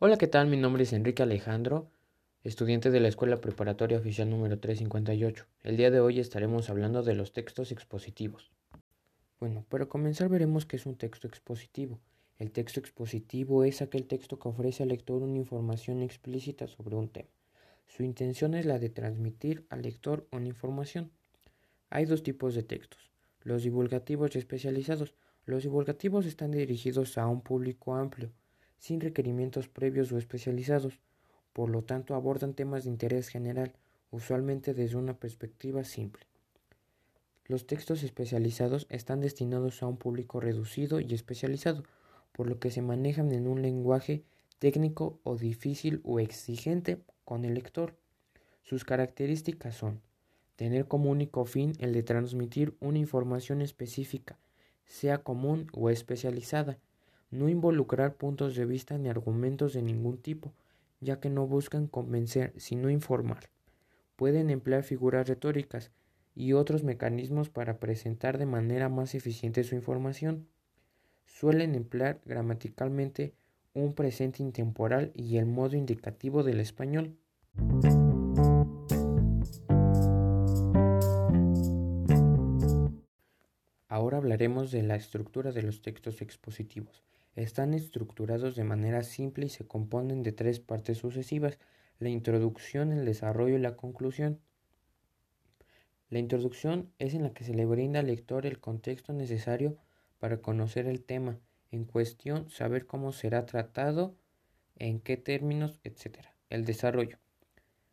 Hola, ¿qué tal? Mi nombre es Enrique Alejandro, estudiante de la Escuela Preparatoria Oficial número 358. El día de hoy estaremos hablando de los textos expositivos. Bueno, para comenzar veremos qué es un texto expositivo. El texto expositivo es aquel texto que ofrece al lector una información explícita sobre un tema. Su intención es la de transmitir al lector una información. Hay dos tipos de textos, los divulgativos especializados. Los divulgativos están dirigidos a un público amplio, sin requerimientos previos o especializados, por lo tanto abordan temas de interés general, usualmente desde una perspectiva simple. Los textos especializados están destinados a un público reducido y especializado, por lo que se manejan en un lenguaje técnico o difícil o exigente con el lector. Sus características son tener como único fin el de transmitir una información específica, sea común o especializada, no involucrar puntos de vista ni argumentos de ningún tipo, ya que no buscan convencer, sino informar. Pueden emplear figuras retóricas y otros mecanismos para presentar de manera más eficiente su información. Suelen emplear gramaticalmente un presente intemporal y el modo indicativo del español. Ahora hablaremos de la estructura de los textos expositivos. Están estructurados de manera simple y se componen de tres partes sucesivas, la introducción, el desarrollo y la conclusión. La introducción es en la que se le brinda al lector el contexto necesario para conocer el tema en cuestión, saber cómo será tratado, en qué términos, etc. El desarrollo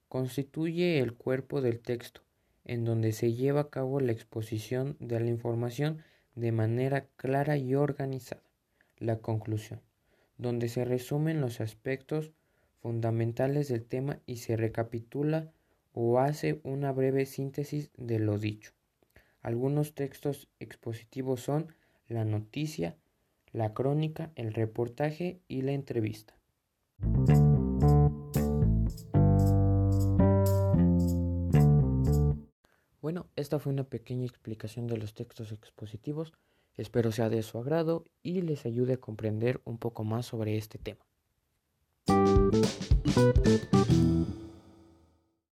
constituye el cuerpo del texto, en donde se lleva a cabo la exposición de la información de manera clara y organizada la conclusión, donde se resumen los aspectos fundamentales del tema y se recapitula o hace una breve síntesis de lo dicho. Algunos textos expositivos son la noticia, la crónica, el reportaje y la entrevista. Bueno, esta fue una pequeña explicación de los textos expositivos. Espero sea de su agrado y les ayude a comprender un poco más sobre este tema.